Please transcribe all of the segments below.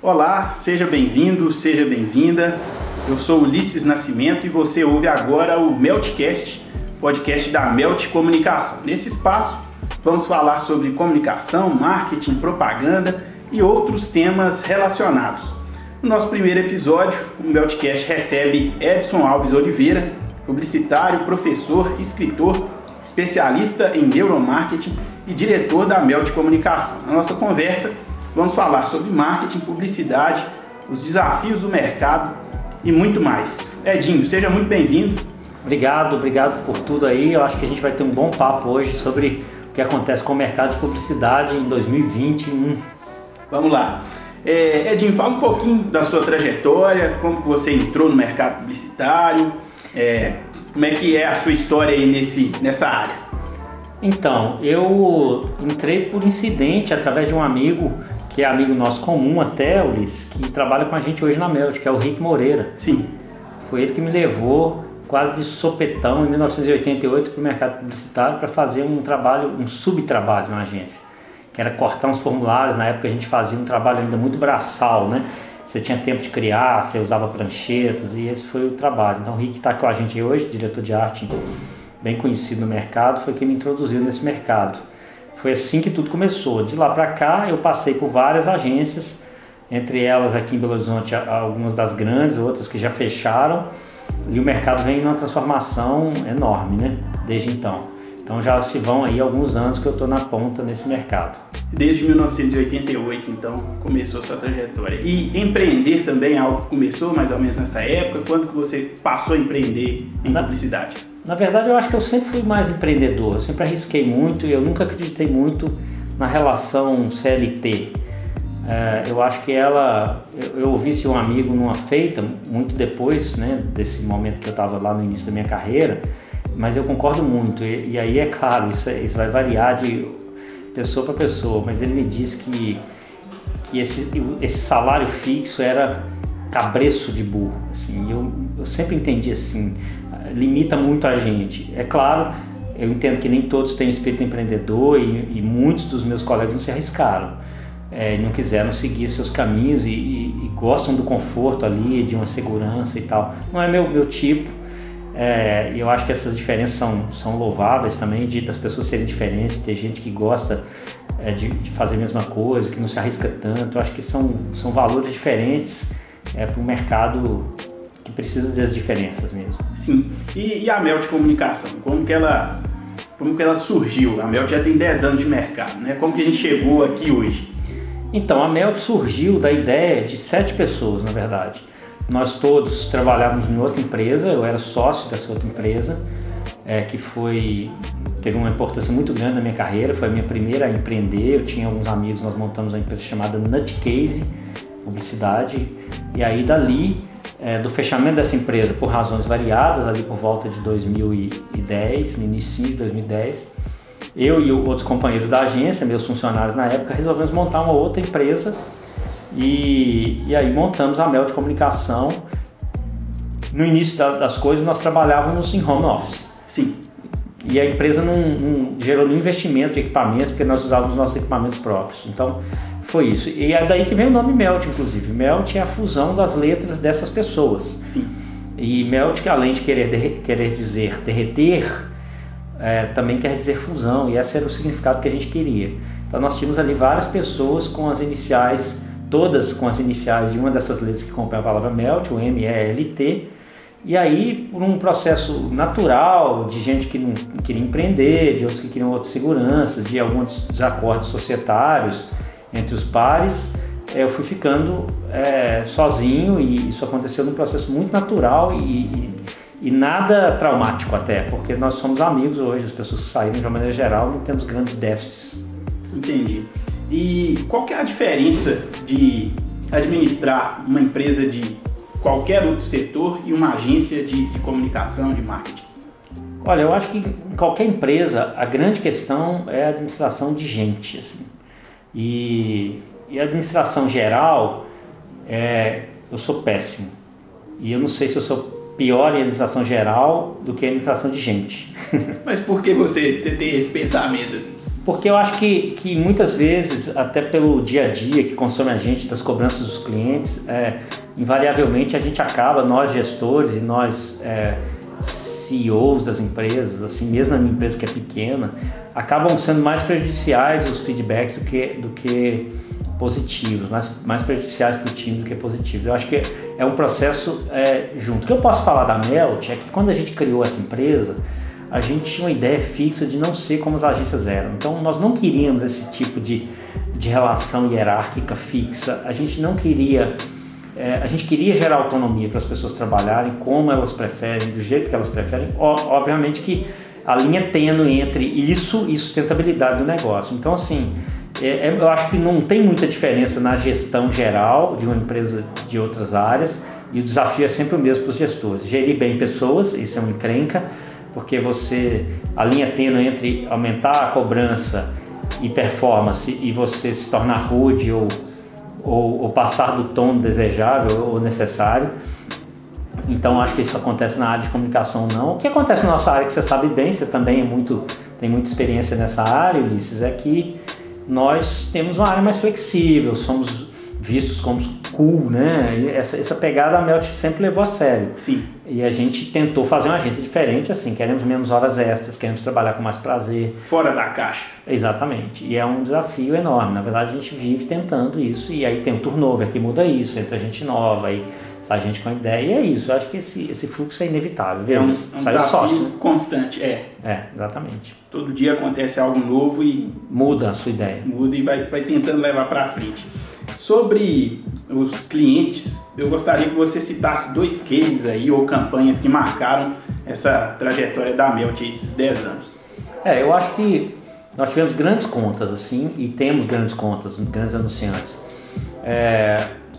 Olá, seja bem-vindo, seja bem-vinda. Eu sou Ulisses Nascimento e você ouve agora o Meltcast, podcast da Melt Comunicação. Nesse espaço, vamos falar sobre comunicação, marketing, propaganda e outros temas relacionados. No nosso primeiro episódio, o Meltcast recebe Edson Alves Oliveira, publicitário, professor, escritor, especialista em neuromarketing e diretor da Melt Comunicação. Na nossa conversa, Vamos falar sobre marketing, publicidade, os desafios do mercado e muito mais. Edinho, seja muito bem-vindo. Obrigado, obrigado por tudo aí. Eu acho que a gente vai ter um bom papo hoje sobre o que acontece com o mercado de publicidade em 2021. Vamos lá. É, Edinho, fala um pouquinho da sua trajetória, como você entrou no mercado publicitário, é, como é que é a sua história aí nesse, nessa área. Então, eu entrei por incidente através de um amigo que é amigo nosso comum até, Ulisses, que trabalha com a gente hoje na Melt, que é o Rick Moreira. Sim. Foi ele que me levou quase de sopetão em 1988 para o mercado publicitário para fazer um trabalho, um subtrabalho na agência, que era cortar uns formulários. Na época a gente fazia um trabalho ainda muito braçal, né? Você tinha tempo de criar, você usava pranchetas e esse foi o trabalho. Então o Rick está com a gente hoje, diretor de arte bem conhecido no mercado, foi quem me introduziu nesse mercado. Foi assim que tudo começou. De lá para cá, eu passei por várias agências, entre elas aqui em Belo Horizonte, algumas das grandes, outras que já fecharam, e o mercado vem numa transformação enorme, né? Desde então. Então já se vão aí alguns anos que eu estou na ponta nesse mercado. Desde 1988, então, começou sua trajetória. E empreender também é algo que começou mais ou menos nessa época? Quando que você passou a empreender em na, publicidade? Na verdade, eu acho que eu sempre fui mais empreendedor. Eu sempre arrisquei muito e eu nunca acreditei muito na relação CLT. É, eu acho que ela, eu, eu ouvi de um amigo numa feita, muito depois né, desse momento que eu estava lá no início da minha carreira, mas eu concordo muito. E, e aí é claro, isso, isso vai variar de pessoa para pessoa, mas ele me disse que, que esse, esse salário fixo era cabreço de burro. Assim, eu, eu sempre entendi assim, limita muito a gente. É claro, eu entendo que nem todos têm espírito empreendedor e, e muitos dos meus colegas não se arriscaram. É, não quiseram seguir seus caminhos e, e, e, gostam do conforto ali, de uma segurança e tal. Não é meu, meu tipo. É, eu acho que essas diferenças são, são louváveis também, de das pessoas serem diferentes, ter gente que gosta é, de, de, fazer a mesma coisa, que não se arrisca tanto. Eu acho que são, são valores diferentes é, para o mercado precisa das diferenças mesmo. Sim. E, e a Mel de comunicação? Como que ela como que ela surgiu? A Mel já tem 10 anos de mercado, né? Como que a gente chegou aqui hoje? Então, a Mel surgiu da ideia de sete pessoas, na verdade. Nós todos trabalhávamos em outra empresa, eu era sócio dessa outra empresa, é, que foi teve uma importância muito grande na minha carreira, foi a minha primeira a empreender. Eu tinha alguns amigos, nós montamos uma empresa chamada Nutcase Publicidade, e aí dali, é, do fechamento dessa empresa por razões variadas, ali por volta de 2010, no início de 2010, eu e outros companheiros da agência, meus funcionários na época, resolvemos montar uma outra empresa e, e aí montamos a Mel de Comunicação. No início da, das coisas nós trabalhávamos em home office. Sim. E a empresa não, não gerou nenhum investimento de equipamento, porque nós usávamos nossos equipamentos próprios. Então foi isso. E é daí que vem o nome Melt, inclusive. Melt é a fusão das letras dessas pessoas. Sim. E Melt, além de querer, querer dizer derreter, é, também quer dizer fusão. E esse era o significado que a gente queria. Então nós tínhamos ali várias pessoas com as iniciais todas com as iniciais de uma dessas letras que compõe a palavra melt, o M-E-L-T. E aí, por um processo natural de gente que não queria empreender, de outros que queriam outras seguranças, de alguns desacordos societários entre os pares, eh, eu fui ficando é, sozinho e isso aconteceu num processo muito natural e, e, e, nada traumático até, porque nós somos amigos hoje, as pessoas saíram de uma maneira geral não temos grandes déficits. Entendi. E qual que é a diferença de administrar uma empresa de qualquer outro setor e uma agência de, de comunicação, de marketing? Olha, eu acho que em qualquer empresa a grande questão é a administração de gente. Assim. E, e a administração geral, é, eu sou péssimo. E eu não sei se eu sou pior em administração geral do que em administração de gente. Mas por que você, você tem esse pensamento assim? Porque eu acho que, que muitas vezes, até pelo dia a dia que consome a gente, das cobranças dos clientes, é, invariavelmente a gente acaba, nós gestores e nós é, CEOs das empresas, assim mesmo a minha empresa que é pequena, acabam sendo mais prejudiciais os feedbacks do que, do que positivos, mais, mais prejudiciais para o time do que positivos. Eu acho que é um processo é, junto. O que eu posso falar da Melt é que quando a gente criou essa empresa, a gente tinha uma ideia fixa de não ser como as agências eram. Então nós não queríamos esse tipo de, de relação hierárquica fixa, a gente não queria. É, a gente queria gerar autonomia para as pessoas trabalharem como elas preferem, do jeito que elas preferem. O, obviamente que a linha tênue entre isso e sustentabilidade do negócio. Então, assim, é, é, eu acho que não tem muita diferença na gestão geral de uma empresa de outras áreas e o desafio é sempre o mesmo para os gestores. Gerir bem pessoas, isso é uma encrenca, porque você, a linha tênue entre aumentar a cobrança e performance e você se tornar rude ou, ou, ou passar do tom desejável ou necessário. Então acho que isso acontece na área de comunicação não. O que acontece na nossa área que você sabe bem, você também é muito, tem muita experiência nessa área, Ulisses, é que nós temos uma área mais flexível, somos vistos como cool, né? Essa, essa pegada a Melt sempre levou a sério. Sim. E a gente tentou fazer uma agência diferente, assim, queremos menos horas extras, queremos trabalhar com mais prazer. Fora da caixa. Exatamente. E é um desafio enorme. Na verdade, a gente vive tentando isso e aí tem um turnover que muda isso, entra gente nova e sai gente com ideia. E é isso. Eu acho que esse, esse fluxo é inevitável. É um, um desafio sócio. constante, é. É, exatamente. Todo dia acontece algo novo e... Muda a sua ideia. Muda e vai, vai tentando levar para frente. Sobre os clientes, eu gostaria que você citasse dois cases aí ou campanhas que marcaram essa trajetória da Melt esses 10 anos. É, eu acho que nós tivemos grandes contas assim e temos grandes contas, grandes anunciantes. É,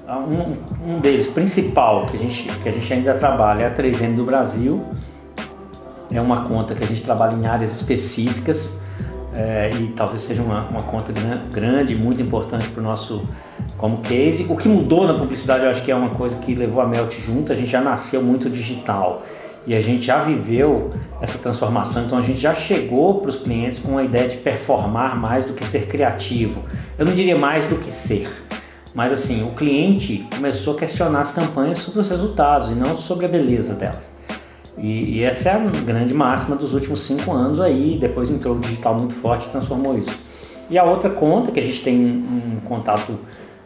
um, um, deles principal que a, gente, que a gente ainda trabalha é a 3M do Brasil. É uma conta que a gente trabalha em áreas específicas é, e talvez seja uma, uma conta grande, muito importante para o nosso como case. O que mudou na publicidade, eu acho que é uma coisa que levou a Melt junto, a gente já nasceu muito digital e a gente já viveu essa transformação, então a gente já chegou para os clientes com a ideia de performar mais do que ser criativo. Eu não diria mais do que ser, mas assim, o cliente começou a questionar as campanhas sobre os resultados e não sobre a beleza delas. E, e, essa é a grande máxima dos últimos cinco anos aí, depois entrou o digital muito forte e transformou isso. E a outra conta que a gente tem um, contato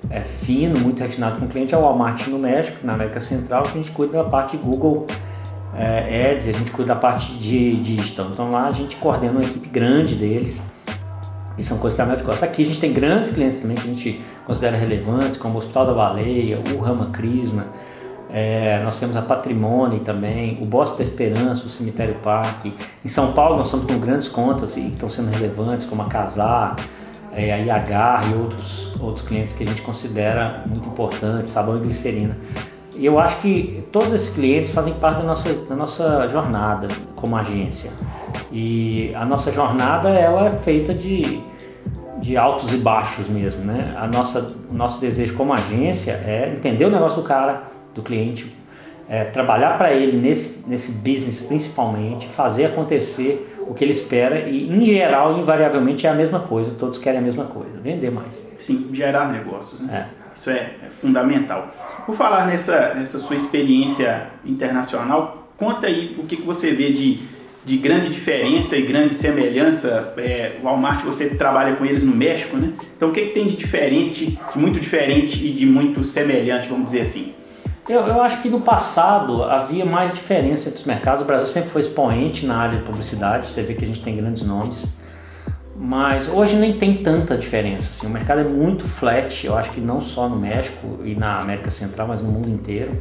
é, fino, muito refinado com o cliente é o Walmart no México, na América Central, que a gente cuida da parte Google é, Ads, a gente cuida da parte de, de digital. Então lá a gente coordena uma equipe grande deles e são coisas que a América gosta. Aqui a gente tem grandes clientes também que a gente considera relevantes, como o Hospital da Baleia, o Rama Krishna, é, nós temos a Patrimônio também, o Bosque da Esperança, o Cemitério Parque. Em São Paulo nós estamos com grandes contas e estão sendo relevantes, como a Casar, é, a IH e outros, outros clientes que a gente considera muito importantes, sabão e glicerina. E eu acho que todos esses clientes fazem parte da nossa, da nossa jornada como agência. E a nossa jornada ela é feita de, de altos e baixos mesmo, né? A nossa, o nosso desejo como agência é entender o negócio do cara, do cliente, é, trabalhar para ele nesse, nesse business principalmente, fazer acontecer o que ele espera e, em geral, invariavelmente é a mesma coisa, todos querem a mesma coisa, vender mais. Sim, gerar negócios, né? É. Isso é, é fundamental. Por falar nessa, nessa sua experiência internacional, conta aí o que, que você vê de, de grande diferença e grande semelhança. É, o Walmart, você trabalha com eles no México, né? Então, o que, que tem de diferente, de muito diferente e de muito semelhante, vamos dizer assim? Eu, eu acho que no passado havia mais diferença entre os mercados. O Brasil sempre foi expoente na área de publicidade, você vê que a gente tem grandes nomes. Mas hoje nem tem tanta diferença. Assim. O mercado é muito flat, eu acho que não só no México e na América Central, mas no mundo inteiro.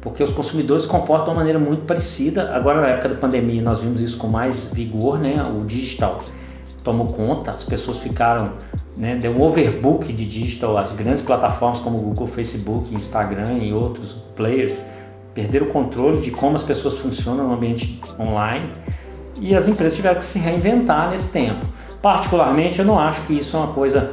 Porque os consumidores se comportam de uma maneira muito parecida. Agora, na época da pandemia, nós vimos isso com mais vigor, né? o digital tomou conta, as pessoas ficaram, né, deu um overbook de digital, as grandes plataformas como Google, Facebook, Instagram e outros players perderam o controle de como as pessoas funcionam no ambiente online e as empresas tiveram que se reinventar nesse tempo. Particularmente, eu não acho que isso é uma coisa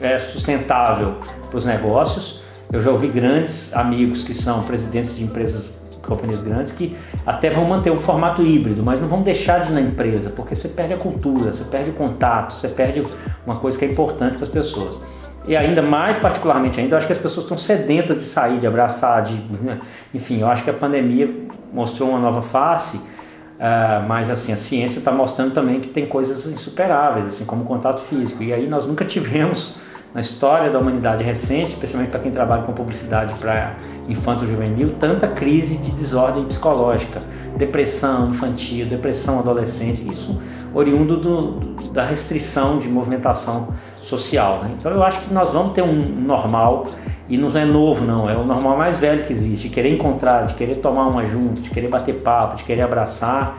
é, sustentável para os negócios. Eu já ouvi grandes amigos que são presidentes de empresas, companhias grandes, que até vão manter um formato híbrido, mas não vão deixar de ir na empresa, porque você perde a cultura, você perde o contato, você perde uma coisa que é importante para as pessoas. E ainda mais particularmente ainda, eu acho que as pessoas estão sedentas de sair, de abraçar, de, né? enfim, eu acho que a pandemia mostrou uma nova face, uh, mas assim a ciência está mostrando também que tem coisas insuperáveis, assim como o contato físico. E aí nós nunca tivemos na história da humanidade recente, especialmente para quem trabalha com publicidade para infanto-juvenil, tanta crise de desordem psicológica, depressão infantil, depressão adolescente, isso oriundo do, da restrição de movimentação social. Né? Então eu acho que nós vamos ter um normal e não é novo não, é o normal mais velho que existe, de querer encontrar, de querer tomar uma junto, de querer bater papo, de querer abraçar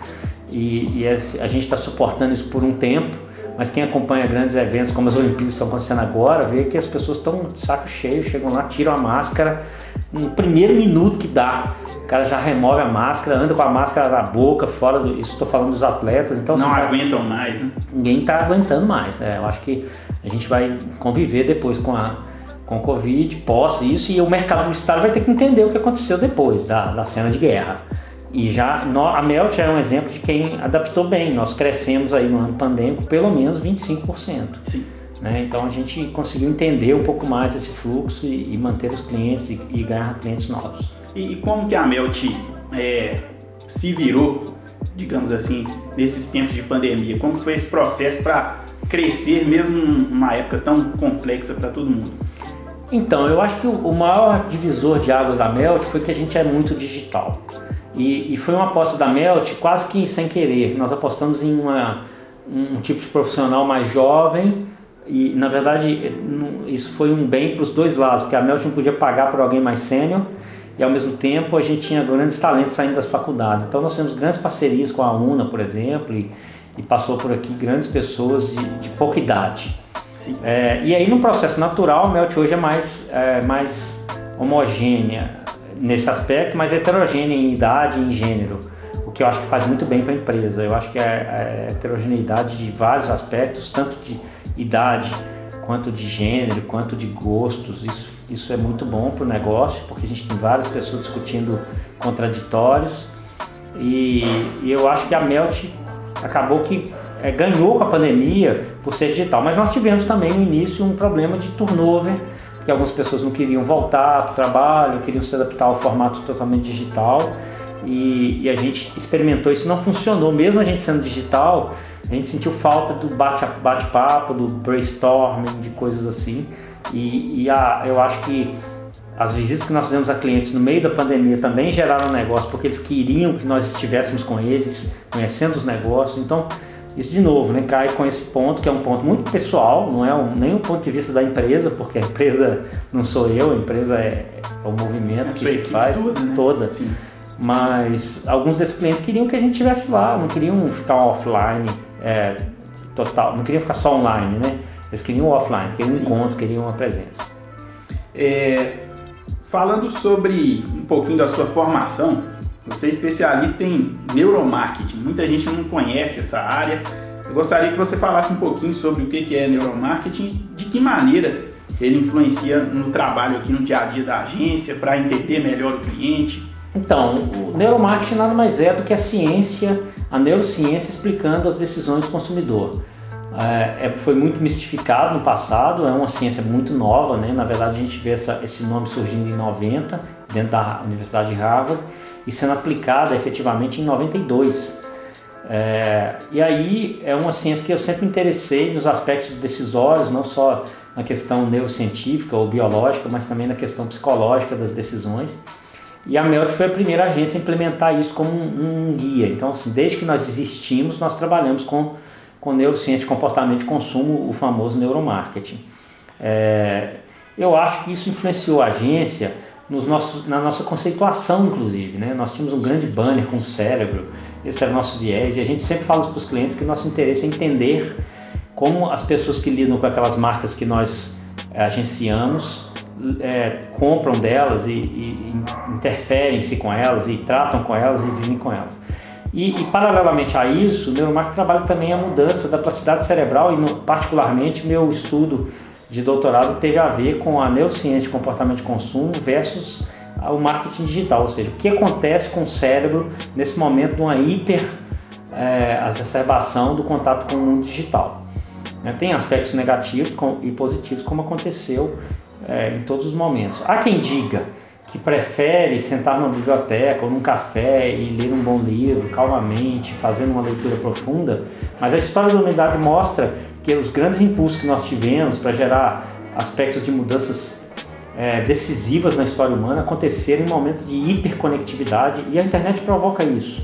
e, e a gente está suportando isso por um tempo mas quem acompanha grandes eventos como as Olimpíadas que estão acontecendo agora, vê que as pessoas estão de saco cheio, chegam lá, tiram a máscara, no primeiro minuto que dá, o cara já remove a máscara, anda com a máscara na boca, fora do. Isso estou falando dos atletas. Então, Não assim, aguentam mais, né? Ninguém está aguentando mais. É, eu acho que a gente vai conviver depois com a, com o Covid, pós isso, e o mercado publicitário vai ter que entender o que aconteceu depois da, da cena de guerra. E já a Melt é um exemplo de quem adaptou bem. Nós crescemos aí no ano pandêmico pelo menos 25%. Sim. Né? Então a gente conseguiu entender um pouco mais esse fluxo e, e manter os clientes e, e, ganhar clientes novos. E, como que a Melt é, se virou, digamos assim, nesses tempos de pandemia? Como foi esse processo para crescer mesmo numa época tão complexa para todo mundo? Então, eu acho que o maior divisor de águas da Melt foi que a gente é muito digital. E, e, foi uma aposta da Melt quase que sem querer. Nós apostamos em uma, um tipo de profissional mais jovem e, na verdade, isso foi um bem para os dois lados, porque a Melt não podia pagar por alguém mais sênior e, ao mesmo tempo, a gente tinha grandes talentos saindo das faculdades. Então, nós temos grandes parcerias com a UNA, por exemplo, e, e passou por aqui grandes pessoas de, de pouca idade. É, e aí, no processo natural, a Melt hoje é mais, é, mais homogênea nesse aspecto, mas heterogênea em idade e em gênero, o que eu acho que faz muito bem para a empresa. Eu acho que a, a heterogeneidade de vários aspectos, tanto de idade, quanto de gênero, quanto de gostos, isso, isso é muito bom para o negócio, porque a gente tem várias pessoas discutindo contraditórios. E, e eu acho que a Melt acabou que é, ganhou com a pandemia por ser digital, mas nós tivemos também no início um problema de turnover que algumas pessoas não queriam voltar para o trabalho, queriam se adaptar ao formato totalmente digital. E, e, a gente experimentou isso, não funcionou, mesmo a gente sendo digital, a gente sentiu falta do bate-papo, do brainstorming, de coisas assim. E, e a, eu acho que as visitas que nós fizemos a clientes no meio da pandemia também geraram negócio, porque eles queriam que nós estivéssemos com eles, conhecendo os negócios. Então, isso de novo, né, cai com esse ponto que é um ponto muito pessoal, não é um, nem o ponto de vista da empresa, porque a empresa não sou eu, a empresa é, é o movimento que se faz toda. Né? toda. Sim. Mas alguns desses clientes queriam que a gente estivesse lá, não queriam ficar offline é, total, não queriam ficar só online, né? Eles queriam offline, queriam um encontro, queriam uma presença. É, falando sobre um pouquinho da sua formação, você é especialista em neuromarketing. Muita gente não conhece essa área. Eu gostaria que você falasse um pouquinho sobre o que é neuromarketing, de que maneira ele influencia no trabalho aqui no dia a dia da agência, para entender melhor o cliente. Então, o neuromarketing nada mais é do que a ciência, a neurociência explicando as decisões do consumidor. É, é foi muito mistificado no passado, é uma ciência muito nova, né? na verdade a gente vê essa, esse nome surgindo em 90, dentro da Universidade de Harvard, e sendo aplicada efetivamente em 92. É, e aí é uma ciência que eu sempre interessei nos aspectos decisórios, não só na questão neurocientífica ou biológica, mas também na questão psicológica das decisões. E a Melt foi a primeira agência a implementar isso como um, um guia. Então, assim, desde que nós existimos, nós trabalhamos com, com neurociência de comportamento de consumo, o famoso neuromarketing. É, eu acho que isso influenciou a agência nos nossos, na nossa conceituação, inclusive. Né? Nós tínhamos um grande banner com o cérebro, esse era o nosso viés, e a gente sempre fala para os clientes que nosso interesse é entender como as pessoas que lidam com aquelas marcas que nós é, agenciamos é, compram delas e, e, interferem-se com elas e tratam com elas e vivem com elas. E, e, paralelamente a isso, o neuromarketing trabalha também a mudança da plasticidade cerebral e no, particularmente meu estudo de doutorado teve a ver com a neurociência de comportamento de consumo versus o marketing digital, ou seja, o que acontece com o cérebro nesse momento de uma hiper é, exacerbação do contato com o mundo digital. Né? Tem aspectos negativos e positivos, como aconteceu é, em todos os momentos. Há quem diga que prefere sentar numa biblioteca ou num café e ler um bom livro calmamente, fazendo uma leitura profunda, mas a história da humanidade mostra que os grandes impulsos que nós tivemos para gerar aspectos de mudanças é, decisivas na história humana aconteceram em momentos de hiperconectividade e a internet provoca isso.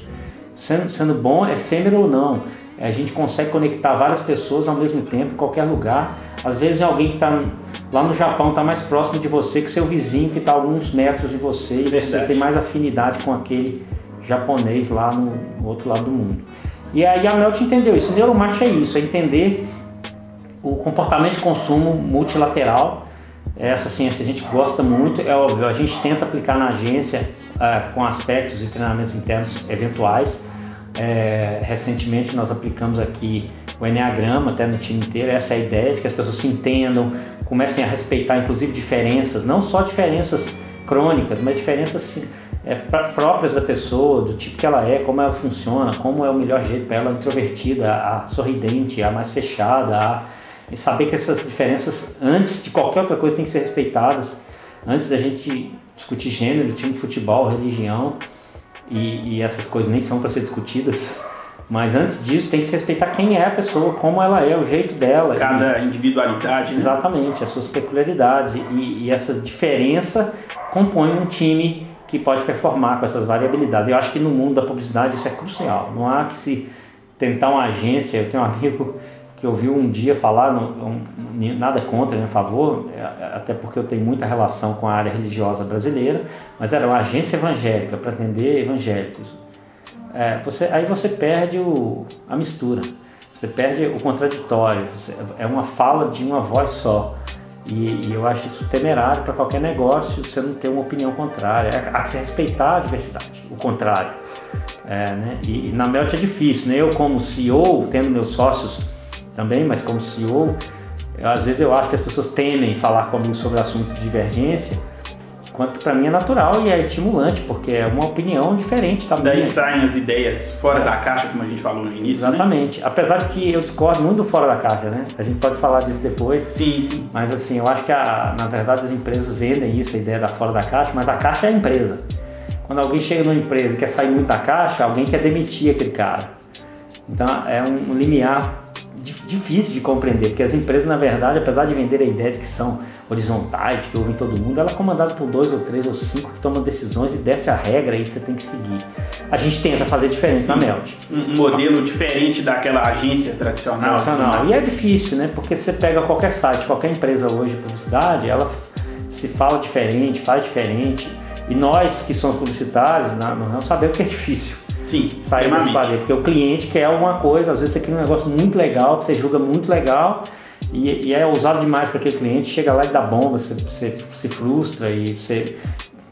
Sendo, sendo bom, efêmero ou não, a gente consegue conectar várias pessoas ao mesmo tempo, em qualquer lugar. Às vezes alguém que está lá no Japão está mais próximo de você que seu vizinho que está a alguns metros de você e você tem mais afinidade com aquele japonês lá no, no outro lado do mundo. E aí a Melt entendeu isso. Neuromarketing é isso, é entender o comportamento de consumo multilateral. Essa ciência a gente gosta muito, é óbvio, a gente tenta aplicar na agência uh, com aspectos e treinamentos internos eventuais é, recentemente nós aplicamos aqui o Enneagrama até no time inteiro, essa é a ideia de que as pessoas se entendam, comecem a respeitar inclusive diferenças, não só diferenças crônicas, mas diferenças é, próprias da pessoa, do tipo que ela é, como ela funciona, como é o melhor jeito para ela, a introvertida, a sorridente, a mais fechada, a, e saber que essas diferenças, antes de qualquer outra coisa, têm que ser respeitadas, antes da gente discutir gênero, time de futebol, religião, e, e essas coisas nem são para ser discutidas. Mas antes disso, tem que se respeitar quem é a pessoa, como ela é, o jeito dela. Cada e, individualidade. Né? Exatamente, as suas peculiaridades. E, e, essa diferença compõe um time que pode performar com essas variabilidades. Eu acho que no mundo da publicidade isso é crucial. Não há que se tentar uma agência. Eu tenho um amigo que ouviu um dia falar, não, nada contra, nem a favor, é, até porque eu tenho muita relação com a área religiosa brasileira, mas era uma agência evangélica para atender evangélicos. É, você, aí você perde o, a mistura, você perde o contraditório, você, é uma fala de uma voz só. E, e eu acho isso temerário para qualquer negócio você não ter uma opinião contrária. É, há que se respeitar a diversidade, o contrário. É, né? e, e na Melt é difícil, né? eu como CEO, tendo meus sócios também, mas como CEO, eu, às vezes eu acho que as pessoas temem falar comigo sobre assuntos de divergência, quanto para mim é natural e é estimulante, porque é uma opinião diferente também. Daí saem as ideias fora da caixa, como a gente falou no início, né? Exatamente. Né? Apesar de que eu discordo muito do fora da caixa, né? A gente pode falar disso depois. Sim, sim. Mas assim, eu acho que a, na verdade as empresas vendem isso, a ideia da fora da caixa, mas a caixa é a empresa. Quando alguém chega numa empresa e quer sair muito da caixa, alguém quer demitir aquele cara. Então é um limiar difícil de compreender, porque as empresas, na verdade, apesar de vender a ideia de que são horizontais, que ouvem todo mundo, ela é comandada por dois ou três ou cinco que tomam decisões e desce a regra e você tem que seguir. A gente tenta fazer diferente Sim. na Melt. Um modelo diferente daquela agência tradicional. tradicional. E é difícil, né? Porque você pega qualquer site, qualquer empresa hoje de publicidade, ela se fala diferente, faz diferente. E nós que somos publicitários, não sabemos que é difícil. Sim, sair desse padrão, porque o cliente quer alguma coisa, às vezes você cria um negócio muito legal, que você julga muito legal, e, e é usado demais para aquele cliente, chega lá e dá bomba, você, você se frustra e você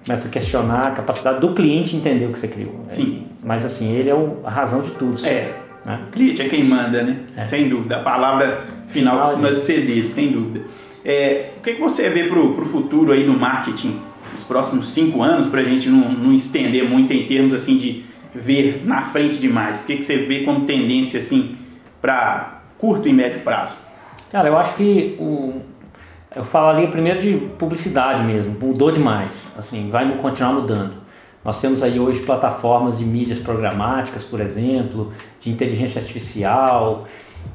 começa a questionar a capacidade do cliente entender o que você criou. Sim. É, mas assim, ele é o, a razão de tudo. É. Né? O cliente é quem manda, né? É. Sem dúvida. A palavra final costuma ser dele, sem dúvida. É, o que, que você vê para o futuro aí no marketing, nos próximos cinco anos, para a gente não, não estender muito em termos assim de ver na frente demais? O que, que você vê como tendência assim para curto e médio prazo? Cara, eu acho que o, eu falaria primeiro de publicidade mesmo, mudou demais, assim, vai continuar mudando. Nós temos aí hoje plataformas de mídias programáticas, por exemplo, de inteligência artificial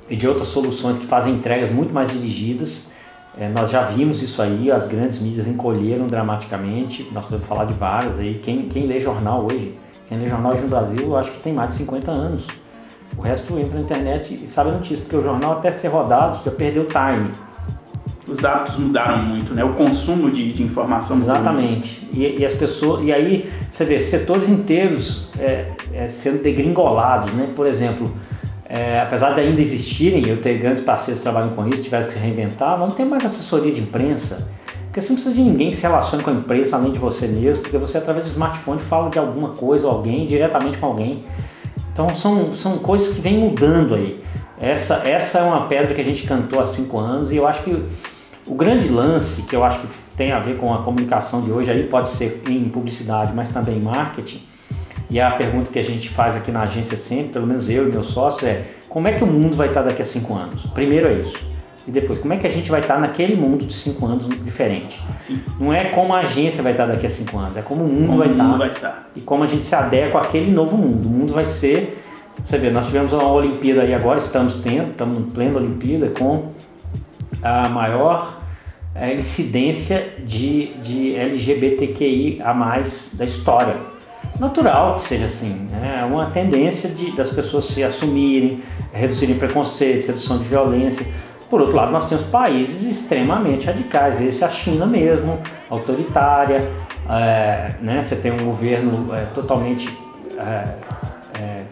e de outras soluções que fazem entregas muito mais dirigidas. É, nós já vimos isso aí, as grandes mídias encolheram dramaticamente, nós podemos falar de várias aí. Quem, quem lê jornal hoje quem lê jornal no Brasil, eu acho que tem mais de 50 anos. O resto entra na internet e sabe a notícia, porque o jornal até ser rodado já perdeu time. Os hábitos mudaram muito, né? O consumo de, de informação mudou Exatamente. E, e, as pessoas, e aí você vê setores inteiros é, é, sendo degringolados, né? Por exemplo, é, apesar de ainda existirem, eu ter grandes parceiros que trabalham com isso, tiveram que se reinventar, não tem mais assessoria de imprensa porque você não precisa de ninguém se relacione com a empresa além de você mesmo, porque você através do smartphone fala de alguma coisa ou alguém, diretamente com alguém. Então são, são coisas que vêm mudando aí. Essa, essa é uma pedra que a gente cantou há cinco anos e eu acho que O grande lance, que eu acho que tem a ver com a comunicação de hoje, aí pode ser em publicidade, mas também em marketing, e a pergunta que a gente faz aqui na agência sempre, pelo menos eu e meu sócio, é como é que o mundo vai estar daqui a cinco anos? Primeiro é isso. E depois, como é que a gente vai estar naquele mundo de cinco anos diferente? Sim. Não é como a agência vai estar daqui a cinco anos, é como o mundo, como vai, o mundo estar, vai estar. E como a gente se adequa àquele novo mundo. O mundo vai ser. Você vê, nós tivemos uma Olimpíada aí agora, estamos tendo, estamos em plena Olimpíada com a maior é, incidência de, de LGBTQI a mais da história natural que seja assim. Né? É uma tendência de, das pessoas se assumirem, reduzirem preconceitos, redução de violência. Por outro lado, nós temos países extremamente radicais, esse é a China mesmo, autoritária, é, né? você tem um governo é, totalmente é, é,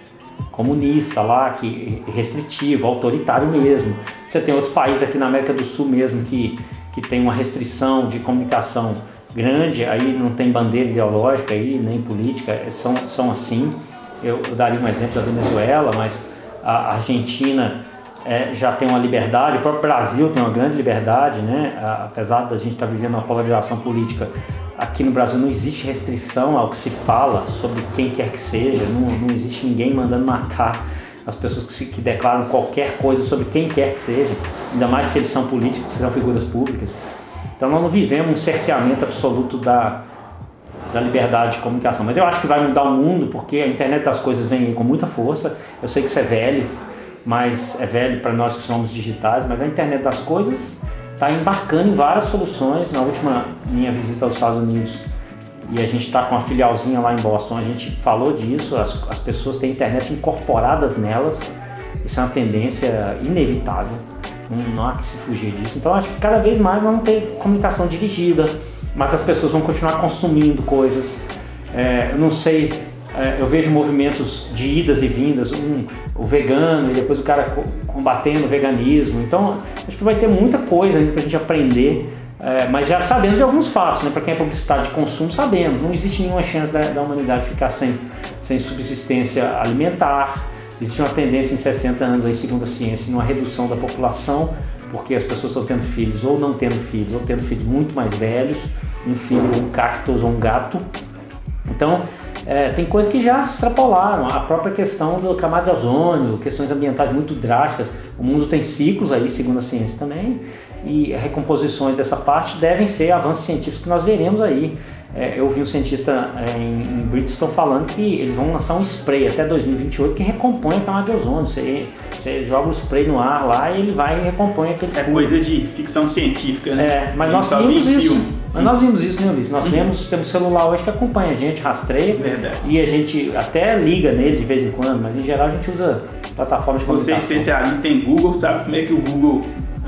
comunista lá, que restritivo, autoritário mesmo. Você tem outros países aqui na América do Sul mesmo que, que tem uma restrição de comunicação grande, aí não tem bandeira ideológica aí, nem política, é, são, são assim. Eu, eu daria um exemplo da Venezuela, mas a Argentina é, já tem uma liberdade, o próprio Brasil tem uma grande liberdade, né? apesar da gente estar tá vivendo uma polarização política, aqui no Brasil não existe restrição ao que se fala sobre quem quer que seja, não, não existe ninguém mandando matar as pessoas que, se, que declaram qualquer coisa sobre quem quer que seja, ainda mais se eles são políticos, se são figuras públicas. Então nós não vivemos um cerceamento absoluto da, da liberdade de comunicação. Mas eu acho que vai mudar o mundo porque a internet das coisas vem com muita força. Eu sei que isso é velho, mas é velho para nós que somos digitais, mas a internet das coisas está embarcando em várias soluções. Na última minha visita aos Estados Unidos, e a gente está com uma filialzinha lá em Boston, a gente falou disso, as, as pessoas têm internet incorporadas nelas, isso é uma tendência inevitável não há que se fugir disso. Então acho que cada vez mais vamos ter comunicação dirigida, mas as pessoas vão continuar consumindo coisas. É, eu não sei, eu vejo movimentos de idas e vindas, um, o vegano e depois o cara combatendo o veganismo. Então acho que vai ter muita coisa ainda para a gente aprender. É, mas já sabemos de alguns fatos, né? para quem é publicidade de consumo, sabemos. Não existe nenhuma chance da, da humanidade ficar sem, sem subsistência alimentar. Existe uma tendência em 60 anos, aí, segundo a ciência, numa redução da população, porque as pessoas estão tendo filhos ou não tendo filhos, ou tendo filhos muito mais velhos, um filho, um cactus ou um gato. Então, é, tem coisas que já extrapolaram. A própria questão do camada de ozônio, questões ambientais muito drásticas. O mundo tem ciclos aí, segundo a ciência também, e recomposições dessa parte devem ser avanços científicos que nós veremos aí. É, eu vi um cientista é, em, em Bridgestone falando que eles vão lançar um spray até 2028 que recompõe a camada de ozônio. Você, você joga o spray no ar lá e ele vai e recompõe aquele É coisa de ficção científica, né? É, mas nós vimos isso. Mas nós vimos isso, né, Ulisses? Nós uhum. vemos, temos celular hoje que acompanha a gente, rastreia. Verdade. E a gente até liga nele de vez em quando, mas em geral a gente usa plataformas de Você é especialista em Google, sabe como é que o Google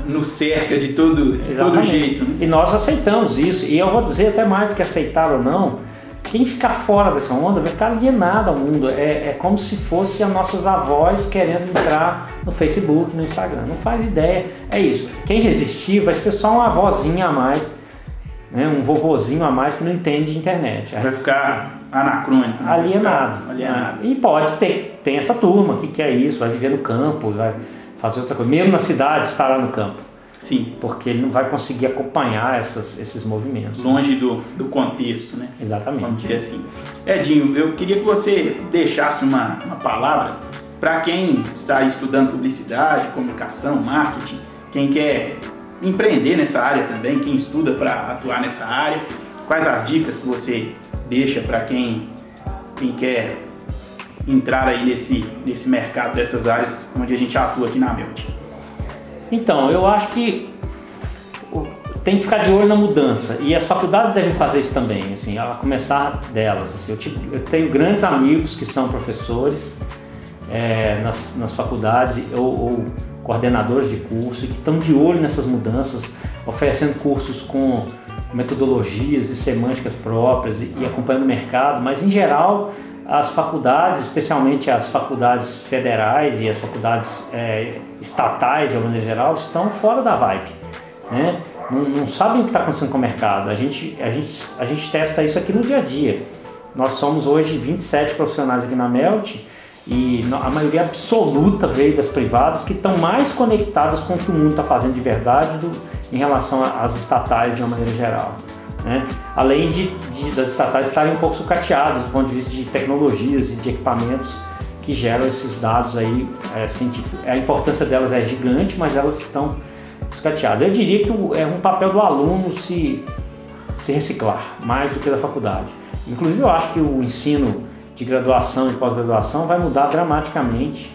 nos cerca de todo, de todo jeito. Né? E nós aceitamos isso. E eu vou dizer até mais do que aceitar ou não, quem ficar fora dessa onda vai ficar alienado ao mundo. É, é como se fosse as nossas avós querendo entrar no Facebook, no Instagram. Não faz ideia. É isso. Quem resistir vai ser só uma avózinha a mais, né? um vovozinho a mais que não entende de internet. Vai ficar anacrônico. Né? Alienado. alienado. E pode ter, tem essa turma que quer isso, vai viver no campo, vai fazer outra coisa. Mesmo na cidade, estar lá no campo. Sim. Porque ele não vai conseguir acompanhar essas, esses movimentos. Longe do, do contexto, né? Exatamente. Vamos dizer assim. Edinho, eu queria que você deixasse uma, uma palavra para quem está estudando publicidade, comunicação, marketing, quem quer empreender nessa área também, quem estuda para atuar nessa área. Quais as dicas que você deixa para quem, quem quer entrar aí nesse, nesse mercado dessas áreas onde a gente atua aqui na Melt? Então, eu acho que tem que ficar de olho na mudança e as faculdades devem fazer isso também, assim, a começar delas. Assim, eu, eu, tenho grandes amigos que são professores é, nas, nas, faculdades ou, ou, coordenadores de curso e que estão de olho nessas mudanças, oferecendo cursos com metodologias e semânticas próprias e, e acompanhando o mercado, mas em geral as faculdades, especialmente as faculdades federais e as faculdades é, estatais, de uma maneira geral, estão fora da vibe. Né? Não, não sabem o que está acontecendo com o mercado. A gente, a, gente, a gente testa isso aqui no dia a dia. Nós somos hoje 27 profissionais aqui na Melt e a maioria absoluta veio das privadas que estão mais conectadas com o que o mundo está fazendo de verdade do, em relação às estatais de uma maneira geral. Né? Além de, de, das estatais estarem um pouco sucateadas do ponto de vista de tecnologias e de equipamentos que geram esses dados aí é, científicos. A importância delas é gigante, mas elas estão sucateadas. Eu diria que é um papel do aluno se, se reciclar mais do que da faculdade. Inclusive, eu acho que o ensino de graduação e pós-graduação vai mudar dramaticamente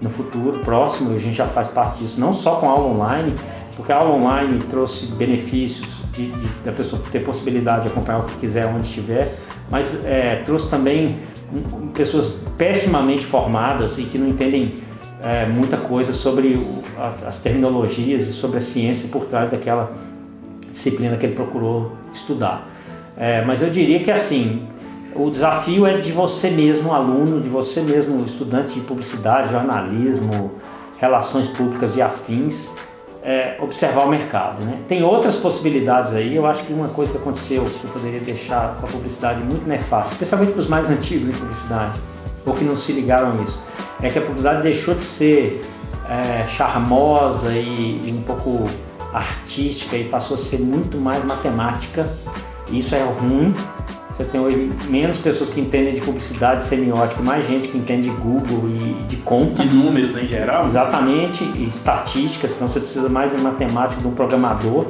no futuro próximo. A gente já faz parte disso, não só com a aula online, porque a aula online trouxe benefícios de, de, da pessoa ter possibilidade de acompanhar o que quiser onde estiver, mas é, trouxe também pessoas pessimamente formadas e que não entendem é, muita coisa sobre o, a, as terminologias e sobre a ciência por trás daquela disciplina que ele procurou estudar. É, mas eu diria que assim, o desafio é de você mesmo, aluno, de você mesmo, estudante de publicidade, jornalismo, relações públicas e afins, é, observar o mercado. Né? Tem outras possibilidades aí, eu acho que uma coisa que aconteceu que eu poderia deixar com a publicidade muito nefasta, especialmente para os mais antigos em publicidade, ou que não se ligaram a isso, é que a publicidade deixou de ser é, charmosa e, e um pouco artística e passou a ser muito mais matemática. Isso é ruim, você tem hoje menos pessoas que entendem de publicidade semiótica, mais gente que entende de Google e de conta. De números em geral? Exatamente, e estatísticas, então você precisa mais de matemática de um programador.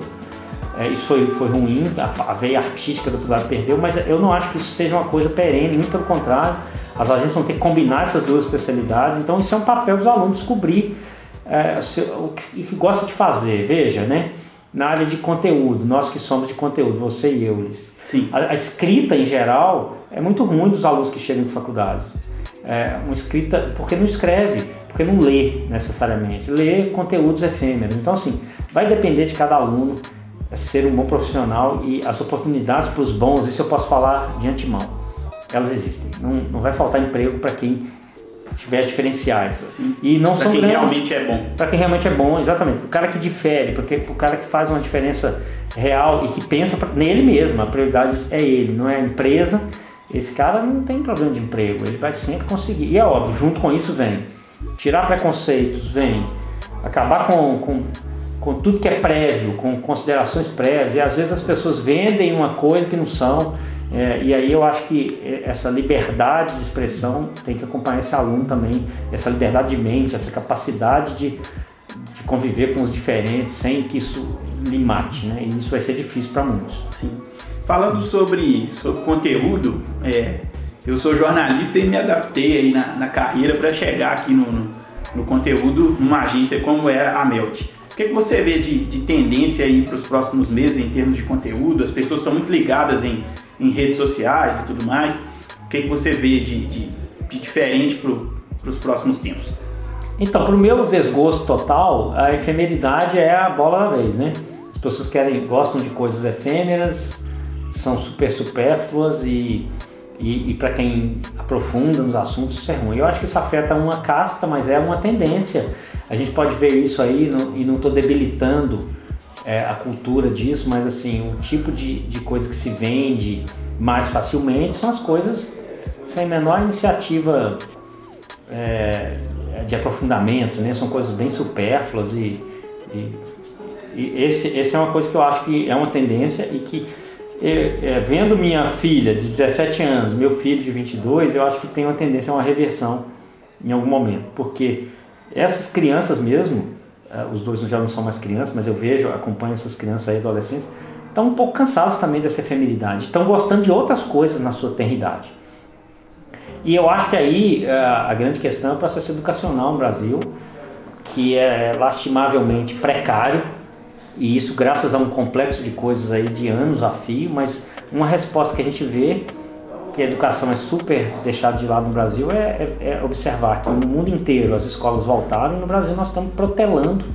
É, isso foi, foi ruim, a, a veia artística do publicidade perdeu, mas eu não acho que isso seja uma coisa perene, muito pelo contrário. As agências vão ter que combinar essas duas especialidades, então isso é um papel dos alunos descobrir é, o que, que gosta de fazer. Veja, né? Na área de conteúdo, nós que somos de conteúdo, você e eu, Liz. Sim. A, a, escrita em geral é muito ruim dos alunos que chegam de faculdades. É uma escrita, porque não escreve, porque não lê necessariamente, lê conteúdos efêmeros. Então, assim, vai depender de cada aluno ser um bom profissional e as oportunidades para os bons, isso eu posso falar de antemão, elas existem. Não, não vai faltar emprego para quem tiver diferenciais. Assim. E não pra são quem grandes, realmente é bom. Para quem realmente é bom, exatamente. O cara que difere, porque o cara que faz uma diferença real e que pensa pra, nele mesmo, a prioridade é ele, não é a empresa. Esse cara não tem problema de emprego, ele vai sempre conseguir. E é óbvio, junto com isso vem tirar preconceitos, vem acabar com, com, com tudo que é prévio, com considerações prévias. E às vezes as pessoas vendem uma coisa que não são é, e aí eu acho que essa liberdade de expressão tem que acompanhar esse aluno também, essa liberdade de mente, essa capacidade de, de conviver com os diferentes sem que isso lhe mate, né? E isso vai ser difícil para muitos. Sim. Falando sobre, sobre conteúdo, é, eu sou jornalista e me adaptei aí na, na carreira para chegar aqui no, no, no, conteúdo numa agência como é a Melt. O que, que você vê de, de tendência aí para os próximos meses em termos de conteúdo? As pessoas estão muito ligadas em em redes sociais e tudo mais. O que, que você vê de, de, de diferente para os próximos tempos? Então, para o meu desgosto total, a efemeridade é a bola da vez, né? As pessoas querem, gostam de coisas efêmeras, são super supérfluas e, e, e para quem aprofunda nos assuntos isso é ruim. Eu acho que isso afeta uma casta, mas é uma tendência. A gente pode ver isso aí no, e não estou debilitando é, a cultura disso, mas assim, o tipo de, de coisa que se vende mais facilmente são as coisas sem menor iniciativa é, de aprofundamento, né? São coisas bem supérfluas e, e, e esse, esse é uma coisa que eu acho que é uma tendência e que é, é, vendo minha filha de 17 anos, meu filho de 22, eu acho que tem uma tendência a uma reversão em algum momento, porque essas crianças mesmo, os dois já não são mais crianças, mas eu vejo, acompanho essas crianças aí, adolescentes, estão um pouco cansados também dessa efemeridade, estão gostando de outras coisas na sua tenridade. E eu acho que aí uh, a grande questão é o processo educacional no Brasil, que é lastimavelmente precário, e isso graças a um complexo de coisas aí de anos a fio, mas uma resposta que a gente vê que a educação é super deixada de lado no Brasil é, é, é, observar que no mundo inteiro as escolas voltaram e no Brasil nós estamos protelando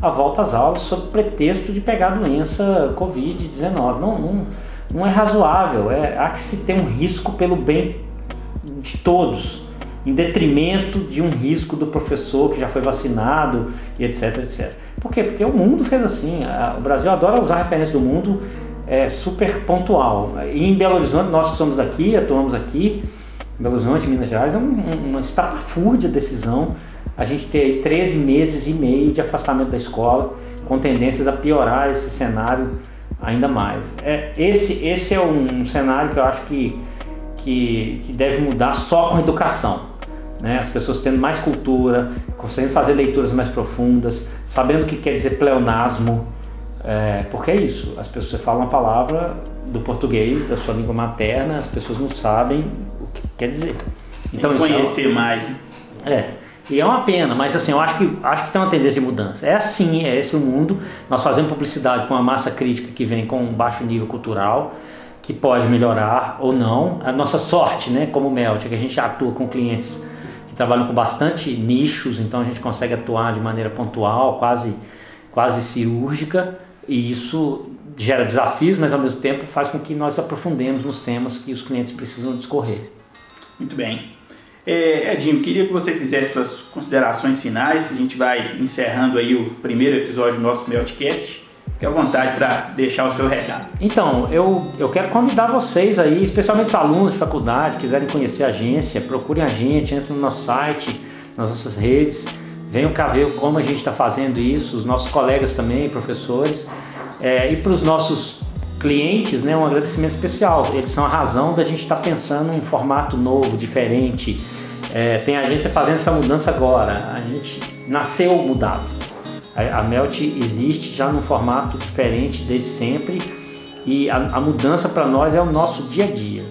a volta às aulas sob pretexto de pegar a doença Covid-19. Não, não, não é razoável, é, há que se ter um risco pelo bem de todos, em detrimento de um risco do professor que já foi vacinado e etc, etc. Por quê? Porque o mundo fez assim, o Brasil adora usar referência do mundo é, super pontual. E em Belo Horizonte, nós que somos daqui, atuamos aqui, Belo Horizonte, Minas Gerais, é um, uma estapafúrdia decisão a gente ter 13 meses e meio de afastamento da escola com tendências a piorar esse cenário ainda mais. É, esse, esse é um, um cenário que eu acho que, que, que deve mudar só com educação. Né? As pessoas tendo mais cultura, conseguindo fazer leituras mais profundas, sabendo o que quer dizer pleonasmo, é, porque é isso, as pessoas falam uma palavra do português, da sua língua materna, as pessoas não sabem o que quer dizer. Então, tem que conhecer é, mais. Né? É. E é uma pena, mas assim, eu acho que, acho que tem uma tendência de mudança. É assim, é esse o mundo. Nós fazemos publicidade com uma massa crítica que vem com um baixo nível cultural, que pode melhorar ou não. A nossa sorte, né, como Melt, é que a gente atua com clientes que trabalham com bastante nichos, então a gente consegue atuar de maneira pontual, quase, quase cirúrgica, e isso gera desafios, mas ao mesmo tempo faz com que nós aprofundemos nos temas que os clientes precisam discorrer. Muito bem. É, Edinho, queria que você fizesse suas considerações finais. A gente vai encerrando aí o primeiro episódio do nosso Meltcast. Fique à vontade para deixar o seu recado. Então, eu, eu quero convidar vocês aí, especialmente os alunos de faculdade, quiserem conhecer a agência, procurem a gente, entrem no nosso site, nas nossas redes, venham cá ver como a gente está fazendo isso, os nossos colegas também, professores, é, e para os nossos clientes, né, um agradecimento especial. Eles são a razão da gente estar tá pensando em um formato novo, diferente. É, tem agência fazendo essa mudança agora. A gente nasceu mudado. A, a Melt existe já num formato diferente desde sempre e a, a mudança para nós é o nosso dia a dia.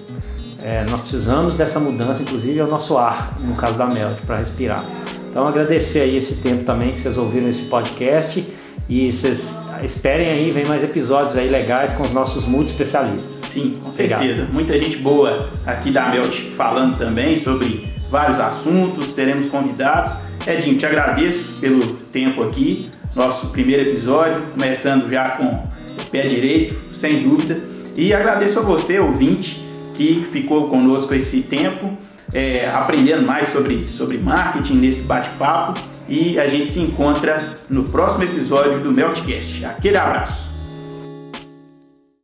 É, nós precisamos dessa mudança, inclusive é o nosso ar, no caso da Melt, para respirar. Então agradecer aí esse tempo também que vocês ouviram esse podcast e vocês esperem aí, vem mais episódios aí legais com os nossos multi-especialistas. Sim, com certeza. Obrigado. Muita gente boa aqui da Melt falando também sobre vários assuntos, teremos convidados. Edinho, te agradeço pelo tempo aqui, nosso primeiro episódio, começando já com o pé direito, sem dúvida. E agradeço a você, ouvinte, que ficou conosco esse tempo, é, aprendendo mais sobre, sobre marketing nesse bate-papo e a gente se encontra no próximo episódio do Meltcast. Aquele abraço!